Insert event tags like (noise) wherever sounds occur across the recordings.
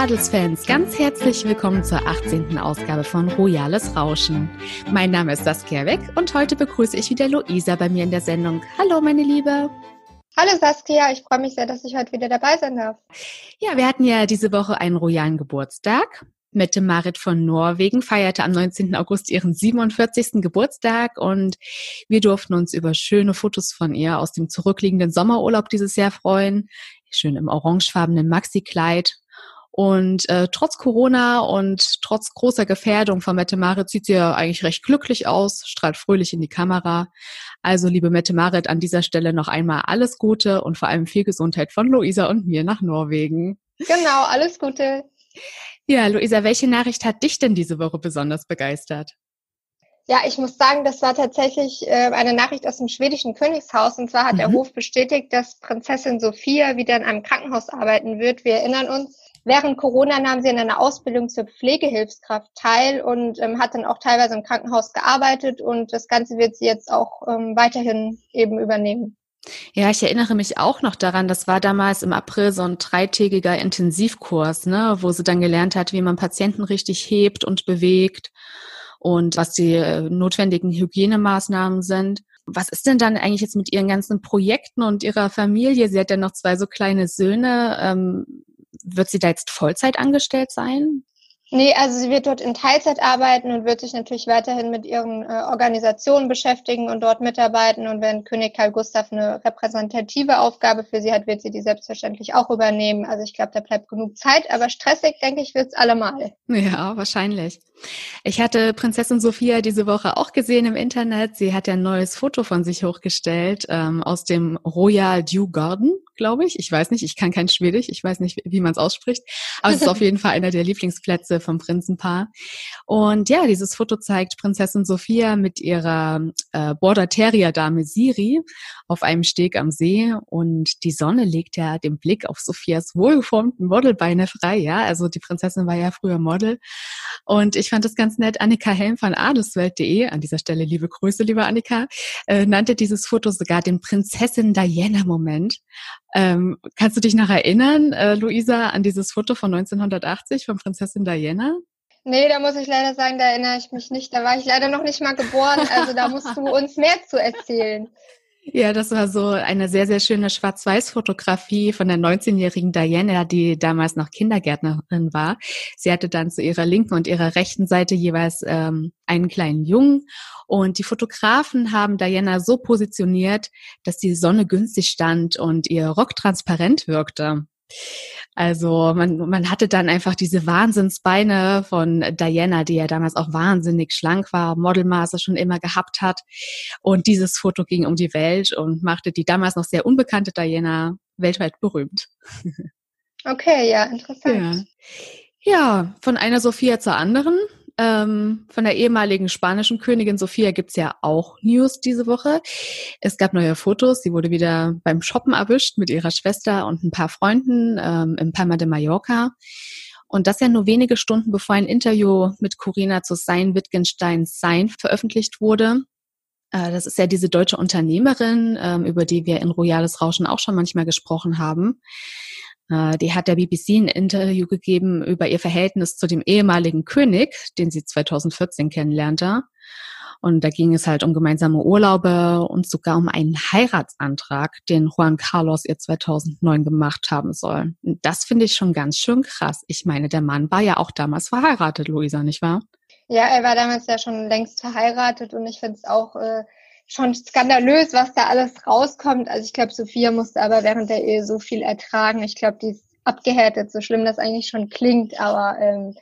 Adelsfans, ganz herzlich willkommen zur 18. Ausgabe von Royales Rauschen. Mein Name ist Saskia Weck und heute begrüße ich wieder Luisa bei mir in der Sendung. Hallo, meine Liebe. Hallo Saskia, ich freue mich sehr, dass ich heute wieder dabei sein darf. Ja, wir hatten ja diese Woche einen royalen Geburtstag. Mette Marit von Norwegen feierte am 19. August ihren 47. Geburtstag und wir durften uns über schöne Fotos von ihr aus dem zurückliegenden Sommerurlaub dieses Jahr freuen. Schön im orangefarbenen Maxi-Kleid. Und äh, trotz Corona und trotz großer Gefährdung von Mette Marit sieht sie ja eigentlich recht glücklich aus, strahlt fröhlich in die Kamera. Also, liebe Mette Marit, an dieser Stelle noch einmal alles Gute und vor allem viel Gesundheit von Luisa und mir nach Norwegen. Genau, alles Gute. Ja, Luisa, welche Nachricht hat dich denn diese Woche besonders begeistert? Ja, ich muss sagen, das war tatsächlich äh, eine Nachricht aus dem schwedischen Königshaus. Und zwar hat mhm. der Hof bestätigt, dass Prinzessin Sophia wieder in einem Krankenhaus arbeiten wird. Wir erinnern uns, während Corona nahm sie in einer Ausbildung zur Pflegehilfskraft teil und ähm, hat dann auch teilweise im Krankenhaus gearbeitet. Und das Ganze wird sie jetzt auch ähm, weiterhin eben übernehmen. Ja, ich erinnere mich auch noch daran, das war damals im April so ein dreitägiger Intensivkurs, ne, wo sie dann gelernt hat, wie man Patienten richtig hebt und bewegt und was die äh, notwendigen Hygienemaßnahmen sind. Was ist denn dann eigentlich jetzt mit ihren ganzen Projekten und ihrer Familie? Sie hat ja noch zwei so kleine Söhne. Ähm, wird sie da jetzt Vollzeit angestellt sein? Nee, also sie wird dort in Teilzeit arbeiten und wird sich natürlich weiterhin mit ihren äh, Organisationen beschäftigen und dort mitarbeiten. Und wenn König Karl Gustav eine repräsentative Aufgabe für sie hat, wird sie die selbstverständlich auch übernehmen. Also ich glaube, da bleibt genug Zeit, aber stressig, denke ich, wird's allemal. Ja, wahrscheinlich. Ich hatte Prinzessin Sophia diese Woche auch gesehen im Internet. Sie hat ja ein neues Foto von sich hochgestellt ähm, aus dem Royal Dew Garden glaube ich. Ich weiß nicht, ich kann kein Schwedisch, ich weiß nicht, wie man es ausspricht, aber es ist auf (laughs) jeden Fall einer der Lieblingsplätze vom Prinzenpaar. Und ja, dieses Foto zeigt Prinzessin Sophia mit ihrer äh, Border Terrier Dame Siri auf einem Steg am See und die Sonne legt ja den Blick auf Sophias wohlgeformten Modelbeine frei, ja. Also die Prinzessin war ja früher Model und ich fand das ganz nett. Annika Helm von adelswelt.de, an dieser Stelle liebe Grüße, liebe Annika, äh, nannte dieses Foto sogar den Prinzessin Diana Moment. Ähm, kannst du dich noch erinnern, äh, Luisa, an dieses Foto von 1980 von Prinzessin Diana? Nee, da muss ich leider sagen, da erinnere ich mich nicht. Da war ich leider noch nicht mal geboren. Also da musst du uns mehr zu erzählen. Ja, das war so eine sehr, sehr schöne Schwarz-Weiß-Fotografie von der 19-jährigen Diana, die damals noch Kindergärtnerin war. Sie hatte dann zu ihrer linken und ihrer rechten Seite jeweils ähm, einen kleinen Jungen. Und die Fotografen haben Diana so positioniert, dass die Sonne günstig stand und ihr Rock transparent wirkte. Also man, man hatte dann einfach diese Wahnsinnsbeine von Diana, die ja damals auch wahnsinnig schlank war, Modelmaße schon immer gehabt hat. Und dieses Foto ging um die Welt und machte die damals noch sehr unbekannte Diana weltweit berühmt. Okay, ja, interessant. Ja, ja von einer Sophia zur anderen. Ähm, von der ehemaligen spanischen Königin Sophia gibt's ja auch News diese Woche. Es gab neue Fotos. Sie wurde wieder beim Shoppen erwischt mit ihrer Schwester und ein paar Freunden ähm, im Palma de Mallorca. Und das ja nur wenige Stunden bevor ein Interview mit Corinna zu Sein Wittgenstein Sein veröffentlicht wurde. Äh, das ist ja diese deutsche Unternehmerin, ähm, über die wir in Royales Rauschen auch schon manchmal gesprochen haben. Äh, die hat der BBC ein Interview gegeben über ihr Verhältnis zu dem ehemaligen König, den sie 2014 kennenlernte. Und da ging es halt um gemeinsame Urlaube und sogar um einen Heiratsantrag, den Juan Carlos ihr 2009 gemacht haben soll. Das finde ich schon ganz schön krass. Ich meine, der Mann war ja auch damals verheiratet, Luisa, nicht wahr? Ja, er war damals ja schon längst verheiratet und ich finde es auch äh, schon skandalös, was da alles rauskommt. Also ich glaube, Sophia musste aber während der Ehe so viel ertragen. Ich glaube, die ist abgehärtet, so schlimm das eigentlich schon klingt. Aber ähm,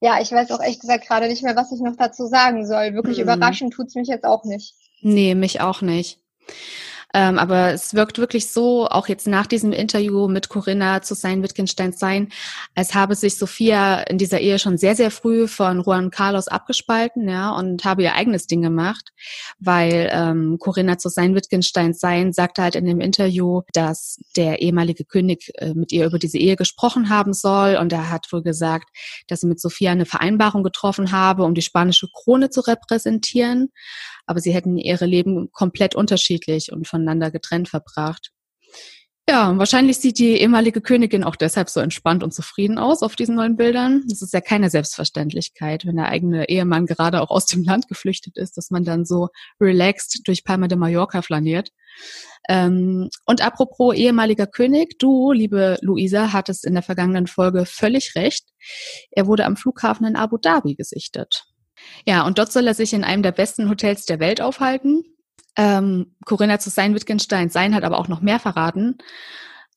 ja, ich weiß auch echt gesagt gerade nicht mehr, was ich noch dazu sagen soll. Wirklich mhm. überraschend tut's mich jetzt auch nicht. Nee, mich auch nicht. Ähm, aber es wirkt wirklich so, auch jetzt nach diesem Interview mit Corinna zu sein Wittgenstein sein, als habe sich Sophia in dieser Ehe schon sehr, sehr früh von Juan Carlos abgespalten, ja, und habe ihr eigenes Ding gemacht, weil ähm, Corinna zu sein Wittgenstein sein sagte halt in dem Interview, dass der ehemalige König äh, mit ihr über diese Ehe gesprochen haben soll. Und er hat wohl gesagt, dass sie mit Sophia eine Vereinbarung getroffen habe, um die spanische Krone zu repräsentieren aber sie hätten ihre Leben komplett unterschiedlich und voneinander getrennt verbracht. Ja, wahrscheinlich sieht die ehemalige Königin auch deshalb so entspannt und zufrieden aus auf diesen neuen Bildern. Das ist ja keine Selbstverständlichkeit, wenn der eigene Ehemann gerade auch aus dem Land geflüchtet ist, dass man dann so relaxed durch Palma de Mallorca flaniert. Ähm, und apropos ehemaliger König, du, liebe Luisa, hattest in der vergangenen Folge völlig recht. Er wurde am Flughafen in Abu Dhabi gesichtet. Ja, und dort soll er sich in einem der besten Hotels der Welt aufhalten. Ähm, Corinna zu sein Wittgenstein sein hat aber auch noch mehr verraten.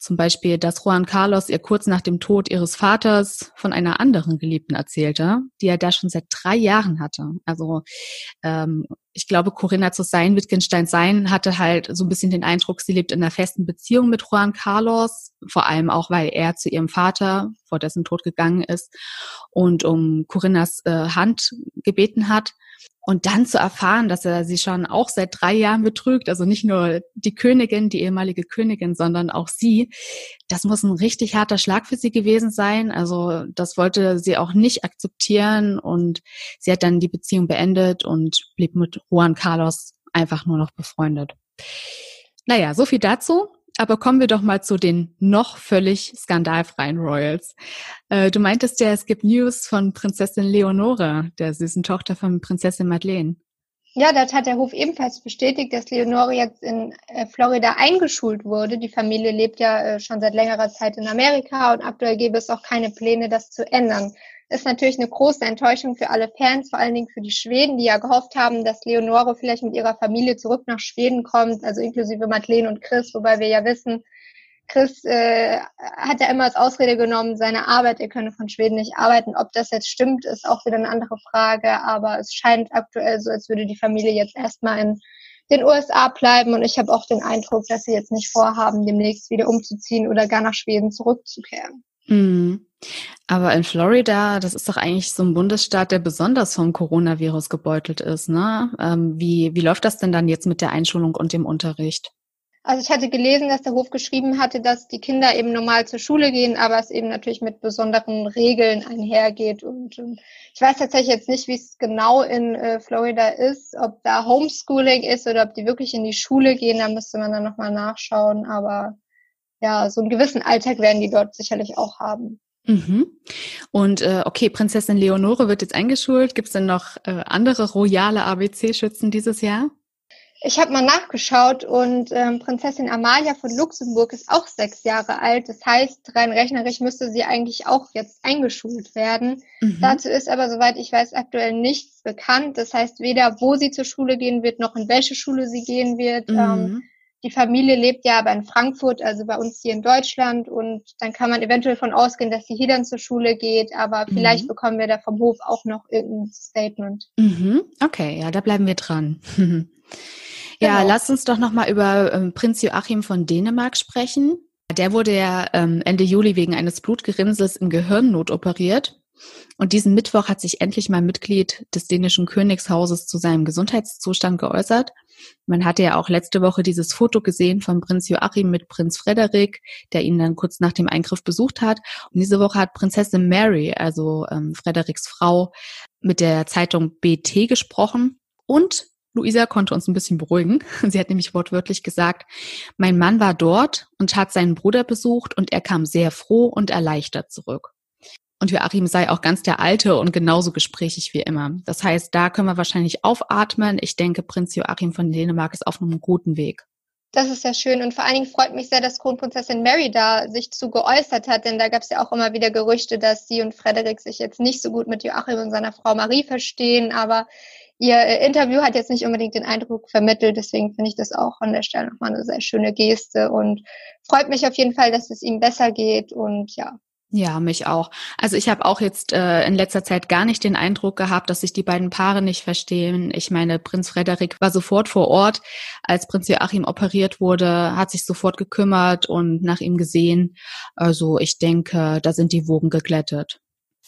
Zum Beispiel, dass Juan Carlos ihr kurz nach dem Tod ihres Vaters von einer anderen Geliebten erzählte, die er da schon seit drei Jahren hatte. Also ähm, ich glaube, Corinna zu sein, Wittgenstein sein, hatte halt so ein bisschen den Eindruck, sie lebt in einer festen Beziehung mit Juan Carlos, vor allem auch, weil er zu ihrem Vater vor dessen Tod gegangen ist und um Corinnas äh, Hand gebeten hat. Und dann zu erfahren, dass er sie schon auch seit drei Jahren betrügt, also nicht nur die Königin, die ehemalige Königin, sondern auch sie, das muss ein richtig harter Schlag für sie gewesen sein. Also das wollte sie auch nicht akzeptieren und sie hat dann die Beziehung beendet und blieb mit Juan Carlos einfach nur noch befreundet. Naja, so viel dazu. Aber kommen wir doch mal zu den noch völlig skandalfreien Royals. Äh, du meintest ja, es gibt News von Prinzessin Leonore, der süßen Tochter von Prinzessin Madeleine. Ja, das hat der Hof ebenfalls bestätigt, dass Leonore jetzt in äh, Florida eingeschult wurde. Die Familie lebt ja äh, schon seit längerer Zeit in Amerika und aktuell gäbe es auch keine Pläne, das zu ändern ist natürlich eine große Enttäuschung für alle Fans, vor allen Dingen für die Schweden, die ja gehofft haben, dass Leonore vielleicht mit ihrer Familie zurück nach Schweden kommt, also inklusive Madeleine und Chris, wobei wir ja wissen, Chris äh, hat ja immer als Ausrede genommen, seine Arbeit, er könne von Schweden nicht arbeiten. Ob das jetzt stimmt, ist auch wieder eine andere Frage, aber es scheint aktuell so, als würde die Familie jetzt erstmal in den USA bleiben und ich habe auch den Eindruck, dass sie jetzt nicht vorhaben, demnächst wieder umzuziehen oder gar nach Schweden zurückzukehren. Mhm. Aber in Florida, das ist doch eigentlich so ein Bundesstaat, der besonders vom Coronavirus gebeutelt ist. Ne? Ähm, wie, wie läuft das denn dann jetzt mit der Einschulung und dem Unterricht? Also ich hatte gelesen, dass der Hof geschrieben hatte, dass die Kinder eben normal zur Schule gehen, aber es eben natürlich mit besonderen Regeln einhergeht. Und, und ich weiß tatsächlich jetzt nicht, wie es genau in äh, Florida ist, ob da Homeschooling ist oder ob die wirklich in die Schule gehen. Da müsste man dann nochmal nachschauen. Aber ja, so einen gewissen Alltag werden die dort sicherlich auch haben. Mhm. Und äh, okay, Prinzessin Leonore wird jetzt eingeschult. Gibt es denn noch äh, andere royale ABC-Schützen dieses Jahr? Ich habe mal nachgeschaut und ähm, Prinzessin Amalia von Luxemburg ist auch sechs Jahre alt. Das heißt, rein rechnerisch müsste sie eigentlich auch jetzt eingeschult werden. Mhm. Dazu ist aber, soweit ich weiß, aktuell nichts bekannt. Das heißt, weder wo sie zur Schule gehen wird, noch in welche Schule sie gehen wird. Mhm. Ähm, die Familie lebt ja aber in Frankfurt, also bei uns hier in Deutschland. Und dann kann man eventuell von ausgehen, dass sie hier dann zur Schule geht. Aber mhm. vielleicht bekommen wir da vom Hof auch noch irgendein Statement. Mhm. Okay, ja, da bleiben wir dran. (laughs) ja, genau. lass uns doch nochmal über ähm, Prinz Joachim von Dänemark sprechen. Der wurde ja ähm, Ende Juli wegen eines Blutgerinnsels im Gehirn notoperiert. Und diesen Mittwoch hat sich endlich mal Mitglied des dänischen Königshauses zu seinem Gesundheitszustand geäußert. Man hatte ja auch letzte Woche dieses Foto gesehen von Prinz Joachim mit Prinz Frederik, der ihn dann kurz nach dem Eingriff besucht hat. Und diese Woche hat Prinzessin Mary, also ähm, Frederiks Frau, mit der Zeitung BT gesprochen. Und Luisa konnte uns ein bisschen beruhigen. (laughs) Sie hat nämlich wortwörtlich gesagt, mein Mann war dort und hat seinen Bruder besucht und er kam sehr froh und erleichtert zurück. Und Joachim sei auch ganz der Alte und genauso gesprächig wie immer. Das heißt, da können wir wahrscheinlich aufatmen. Ich denke, Prinz Joachim von Dänemark ist auf einem guten Weg. Das ist ja schön und vor allen Dingen freut mich sehr, dass Kronprinzessin Mary da sich zu geäußert hat, denn da gab es ja auch immer wieder Gerüchte, dass sie und Frederik sich jetzt nicht so gut mit Joachim und seiner Frau Marie verstehen, aber ihr äh, Interview hat jetzt nicht unbedingt den Eindruck vermittelt, deswegen finde ich das auch an der Stelle nochmal eine sehr schöne Geste und freut mich auf jeden Fall, dass es ihm besser geht und ja, ja, mich auch. Also ich habe auch jetzt äh, in letzter Zeit gar nicht den Eindruck gehabt, dass sich die beiden Paare nicht verstehen. Ich meine, Prinz Frederik war sofort vor Ort, als Prinz Joachim operiert wurde, hat sich sofort gekümmert und nach ihm gesehen. Also ich denke, da sind die Wogen geglättet.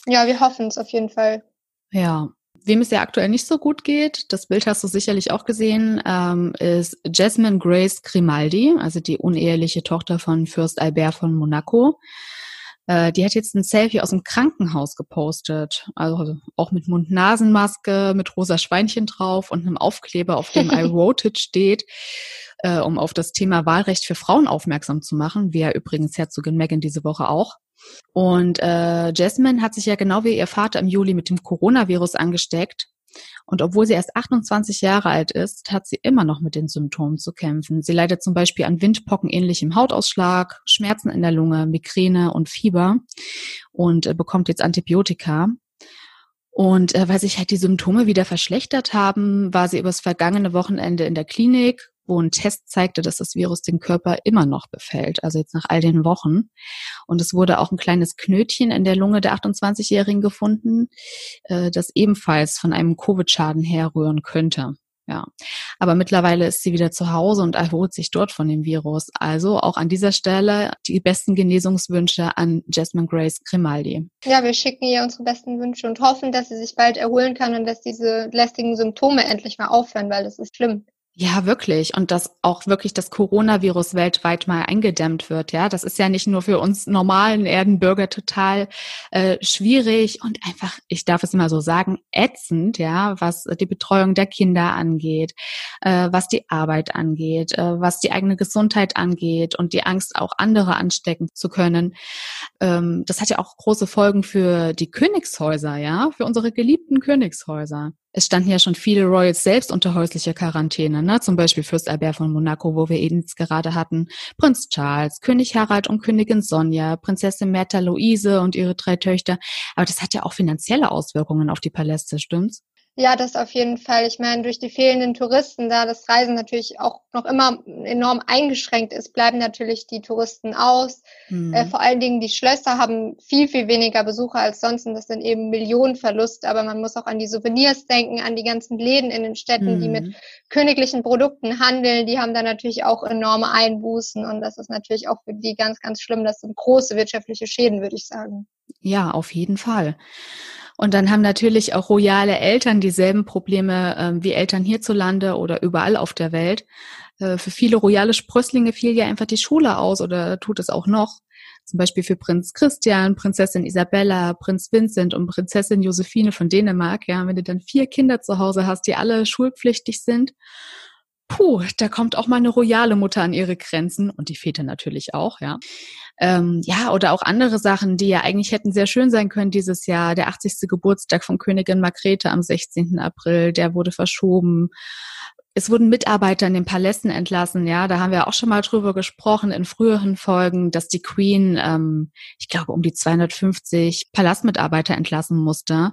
Ja, wir hoffen es auf jeden Fall. Ja. Wem es ja aktuell nicht so gut geht, das Bild hast du sicherlich auch gesehen, ähm, ist Jasmine Grace Grimaldi, also die uneheliche Tochter von Fürst Albert von Monaco. Äh, die hat jetzt ein Selfie aus dem Krankenhaus gepostet. Also auch mit Mund-Nasen-Maske, mit rosa Schweinchen drauf und einem Aufkleber, auf dem (laughs) I it steht, äh, um auf das Thema Wahlrecht für Frauen aufmerksam zu machen, wie ja übrigens Herzogin Meghan diese Woche auch. Und äh, Jasmine hat sich ja genau wie ihr Vater im Juli mit dem Coronavirus angesteckt und obwohl sie erst 28 Jahre alt ist, hat sie immer noch mit den Symptomen zu kämpfen. Sie leidet zum Beispiel an Windpocken ähnlichem Hautausschlag, Schmerzen in der Lunge, Migräne und Fieber und äh, bekommt jetzt Antibiotika. Und äh, weil sich halt die Symptome wieder verschlechtert haben, war sie übers vergangene Wochenende in der Klinik wo ein Test zeigte, dass das Virus den Körper immer noch befällt, also jetzt nach all den Wochen. Und es wurde auch ein kleines Knötchen in der Lunge der 28-Jährigen gefunden, äh, das ebenfalls von einem Covid-Schaden herrühren könnte. Ja, aber mittlerweile ist sie wieder zu Hause und erholt sich dort von dem Virus. Also auch an dieser Stelle die besten Genesungswünsche an Jasmine Grace Grimaldi. Ja, wir schicken ihr unsere besten Wünsche und hoffen, dass sie sich bald erholen kann und dass diese lästigen Symptome endlich mal aufhören, weil das ist schlimm. Ja, wirklich. Und dass auch wirklich das Coronavirus weltweit mal eingedämmt wird. Ja, das ist ja nicht nur für uns normalen Erdenbürger total äh, schwierig und einfach, ich darf es immer so sagen, ätzend, ja, was die Betreuung der Kinder angeht, äh, was die Arbeit angeht, äh, was die eigene Gesundheit angeht und die Angst, auch andere anstecken zu können. Ähm, das hat ja auch große Folgen für die Königshäuser, ja, für unsere geliebten Königshäuser es standen ja schon viele Royals selbst unter häuslicher Quarantäne, ne? zum Beispiel Fürst Albert von Monaco, wo wir eben gerade hatten, Prinz Charles, König Harald und Königin Sonja, Prinzessin Märtha Luise und ihre drei Töchter. Aber das hat ja auch finanzielle Auswirkungen auf die Paläste, stimmt's? Ja, das auf jeden Fall. Ich meine, durch die fehlenden Touristen, da das Reisen natürlich auch noch immer enorm eingeschränkt ist, bleiben natürlich die Touristen aus. Mhm. Äh, vor allen Dingen die Schlösser haben viel, viel weniger Besucher als sonst und das sind eben Millionenverluste. Aber man muss auch an die Souvenirs denken, an die ganzen Läden in den Städten, mhm. die mit mhm. königlichen Produkten handeln. Die haben da natürlich auch enorme Einbußen und das ist natürlich auch für die ganz, ganz schlimm. Das sind große wirtschaftliche Schäden, würde ich sagen. Ja, auf jeden Fall. Und dann haben natürlich auch royale Eltern dieselben Probleme äh, wie Eltern hierzulande oder überall auf der Welt. Äh, für viele royale Sprösslinge fiel ja einfach die Schule aus oder tut es auch noch. Zum Beispiel für Prinz Christian, Prinzessin Isabella, Prinz Vincent und Prinzessin Josephine von Dänemark. Ja, wenn du dann vier Kinder zu Hause hast, die alle schulpflichtig sind, puh, da kommt auch mal eine royale Mutter an ihre Grenzen und die Väter natürlich auch, ja. Ähm, ja, oder auch andere Sachen, die ja eigentlich hätten sehr schön sein können dieses Jahr. Der 80. Geburtstag von Königin Margrethe am 16. April, der wurde verschoben. Es wurden Mitarbeiter in den Palästen entlassen, ja, da haben wir auch schon mal drüber gesprochen in früheren Folgen, dass die Queen, ähm, ich glaube, um die 250 Palastmitarbeiter entlassen musste,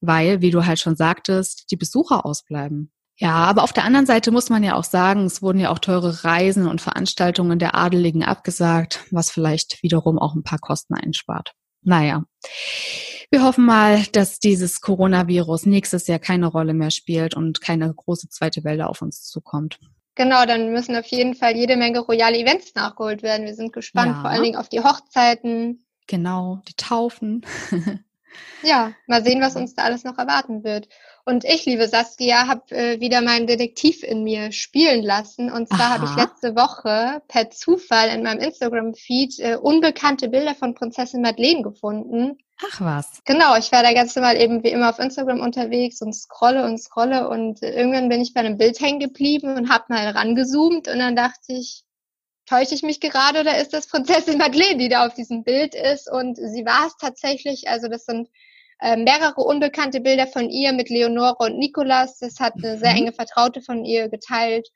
weil, wie du halt schon sagtest, die Besucher ausbleiben. Ja, aber auf der anderen Seite muss man ja auch sagen, es wurden ja auch teure Reisen und Veranstaltungen der Adeligen abgesagt, was vielleicht wiederum auch ein paar Kosten einspart. Naja, wir hoffen mal, dass dieses Coronavirus nächstes Jahr keine Rolle mehr spielt und keine große zweite Welle auf uns zukommt. Genau, dann müssen auf jeden Fall jede Menge royale Events nachgeholt werden. Wir sind gespannt, ja. vor allen Dingen auf die Hochzeiten. Genau, die Taufen. (laughs) ja, mal sehen, was uns da alles noch erwarten wird. Und ich, liebe Saskia, habe äh, wieder meinen Detektiv in mir spielen lassen. Und zwar habe ich letzte Woche per Zufall in meinem Instagram-Feed äh, unbekannte Bilder von Prinzessin Madeleine gefunden. Ach was. Genau, ich war da ganz normal eben wie immer auf Instagram unterwegs und scrolle und scrolle und äh, irgendwann bin ich bei einem Bild hängen geblieben und habe mal rangezoomt und dann dachte ich, täusche ich mich gerade oder ist das Prinzessin Madeleine, die da auf diesem Bild ist? Und sie war es tatsächlich. Also das sind äh, mehrere unbekannte Bilder von ihr mit Leonore und Nicolas. Das hat eine sehr mhm. enge Vertraute von ihr geteilt.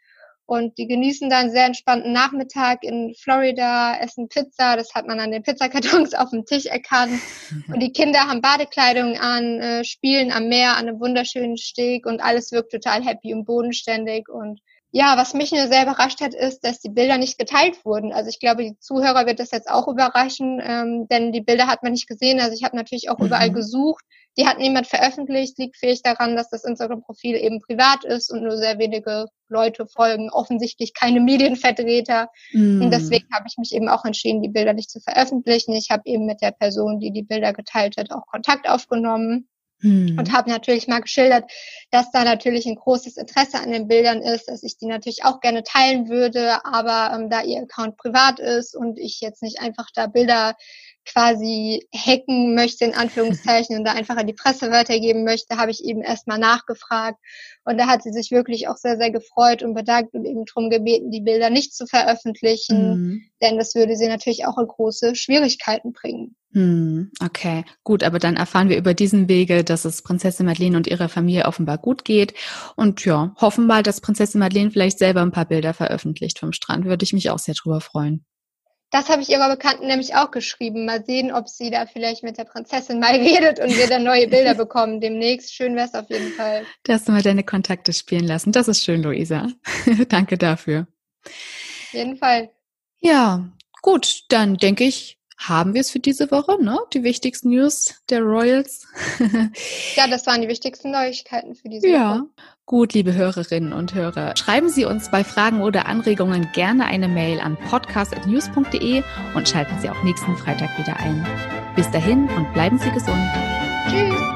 Und die genießen da einen sehr entspannten Nachmittag in Florida, essen Pizza. Das hat man an den Pizzakartons (laughs) auf dem Tisch erkannt. Und die Kinder haben Badekleidung an, äh, spielen am Meer an einem wunderschönen Steg und alles wirkt total happy und bodenständig. Und ja, was mich nur sehr überrascht hat, ist, dass die Bilder nicht geteilt wurden. Also ich glaube, die Zuhörer wird das jetzt auch überraschen, ähm, denn die Bilder hat man nicht gesehen. Also ich habe natürlich auch mhm. überall gesucht. Die hat niemand veröffentlicht. Liegt vielleicht daran, dass das Instagram-Profil eben privat ist und nur sehr wenige Leute folgen. Offensichtlich keine Medienvertreter. Mhm. Und deswegen habe ich mich eben auch entschieden, die Bilder nicht zu veröffentlichen. Ich habe eben mit der Person, die die Bilder geteilt hat, auch Kontakt aufgenommen hm. Und habe natürlich mal geschildert, dass da natürlich ein großes Interesse an den Bildern ist, dass ich die natürlich auch gerne teilen würde, aber ähm, da ihr Account privat ist und ich jetzt nicht einfach da Bilder quasi hacken möchte, in Anführungszeichen, und da einfach an die Presse weitergeben möchte, habe ich eben erstmal nachgefragt. Und da hat sie sich wirklich auch sehr, sehr gefreut und bedankt und eben darum gebeten, die Bilder nicht zu veröffentlichen, mhm. denn das würde sie natürlich auch in große Schwierigkeiten bringen. Hm, okay, gut, aber dann erfahren wir über diesen Wege, dass es Prinzessin Madeleine und ihrer Familie offenbar gut geht. Und ja, hoffen mal, dass Prinzessin Madeleine vielleicht selber ein paar Bilder veröffentlicht vom Strand. Würde ich mich auch sehr drüber freuen. Das habe ich ihrer Bekannten nämlich auch geschrieben. Mal sehen, ob sie da vielleicht mit der Prinzessin mal (laughs) redet und wir dann neue Bilder (laughs) bekommen demnächst. Schön wäre es auf jeden Fall. Dass du mal deine Kontakte spielen lassen. Das ist schön, Luisa. (laughs) Danke dafür. Auf jeden Fall. Ja, gut, dann denke ich, haben wir es für diese Woche, ne? Die wichtigsten News der Royals. ja, das waren die wichtigsten Neuigkeiten für diese ja. Woche. Gut, liebe Hörerinnen und Hörer, schreiben Sie uns bei Fragen oder Anregungen gerne eine Mail an podcast.news.de und schalten Sie auch nächsten Freitag wieder ein. Bis dahin und bleiben Sie gesund. Tschüss.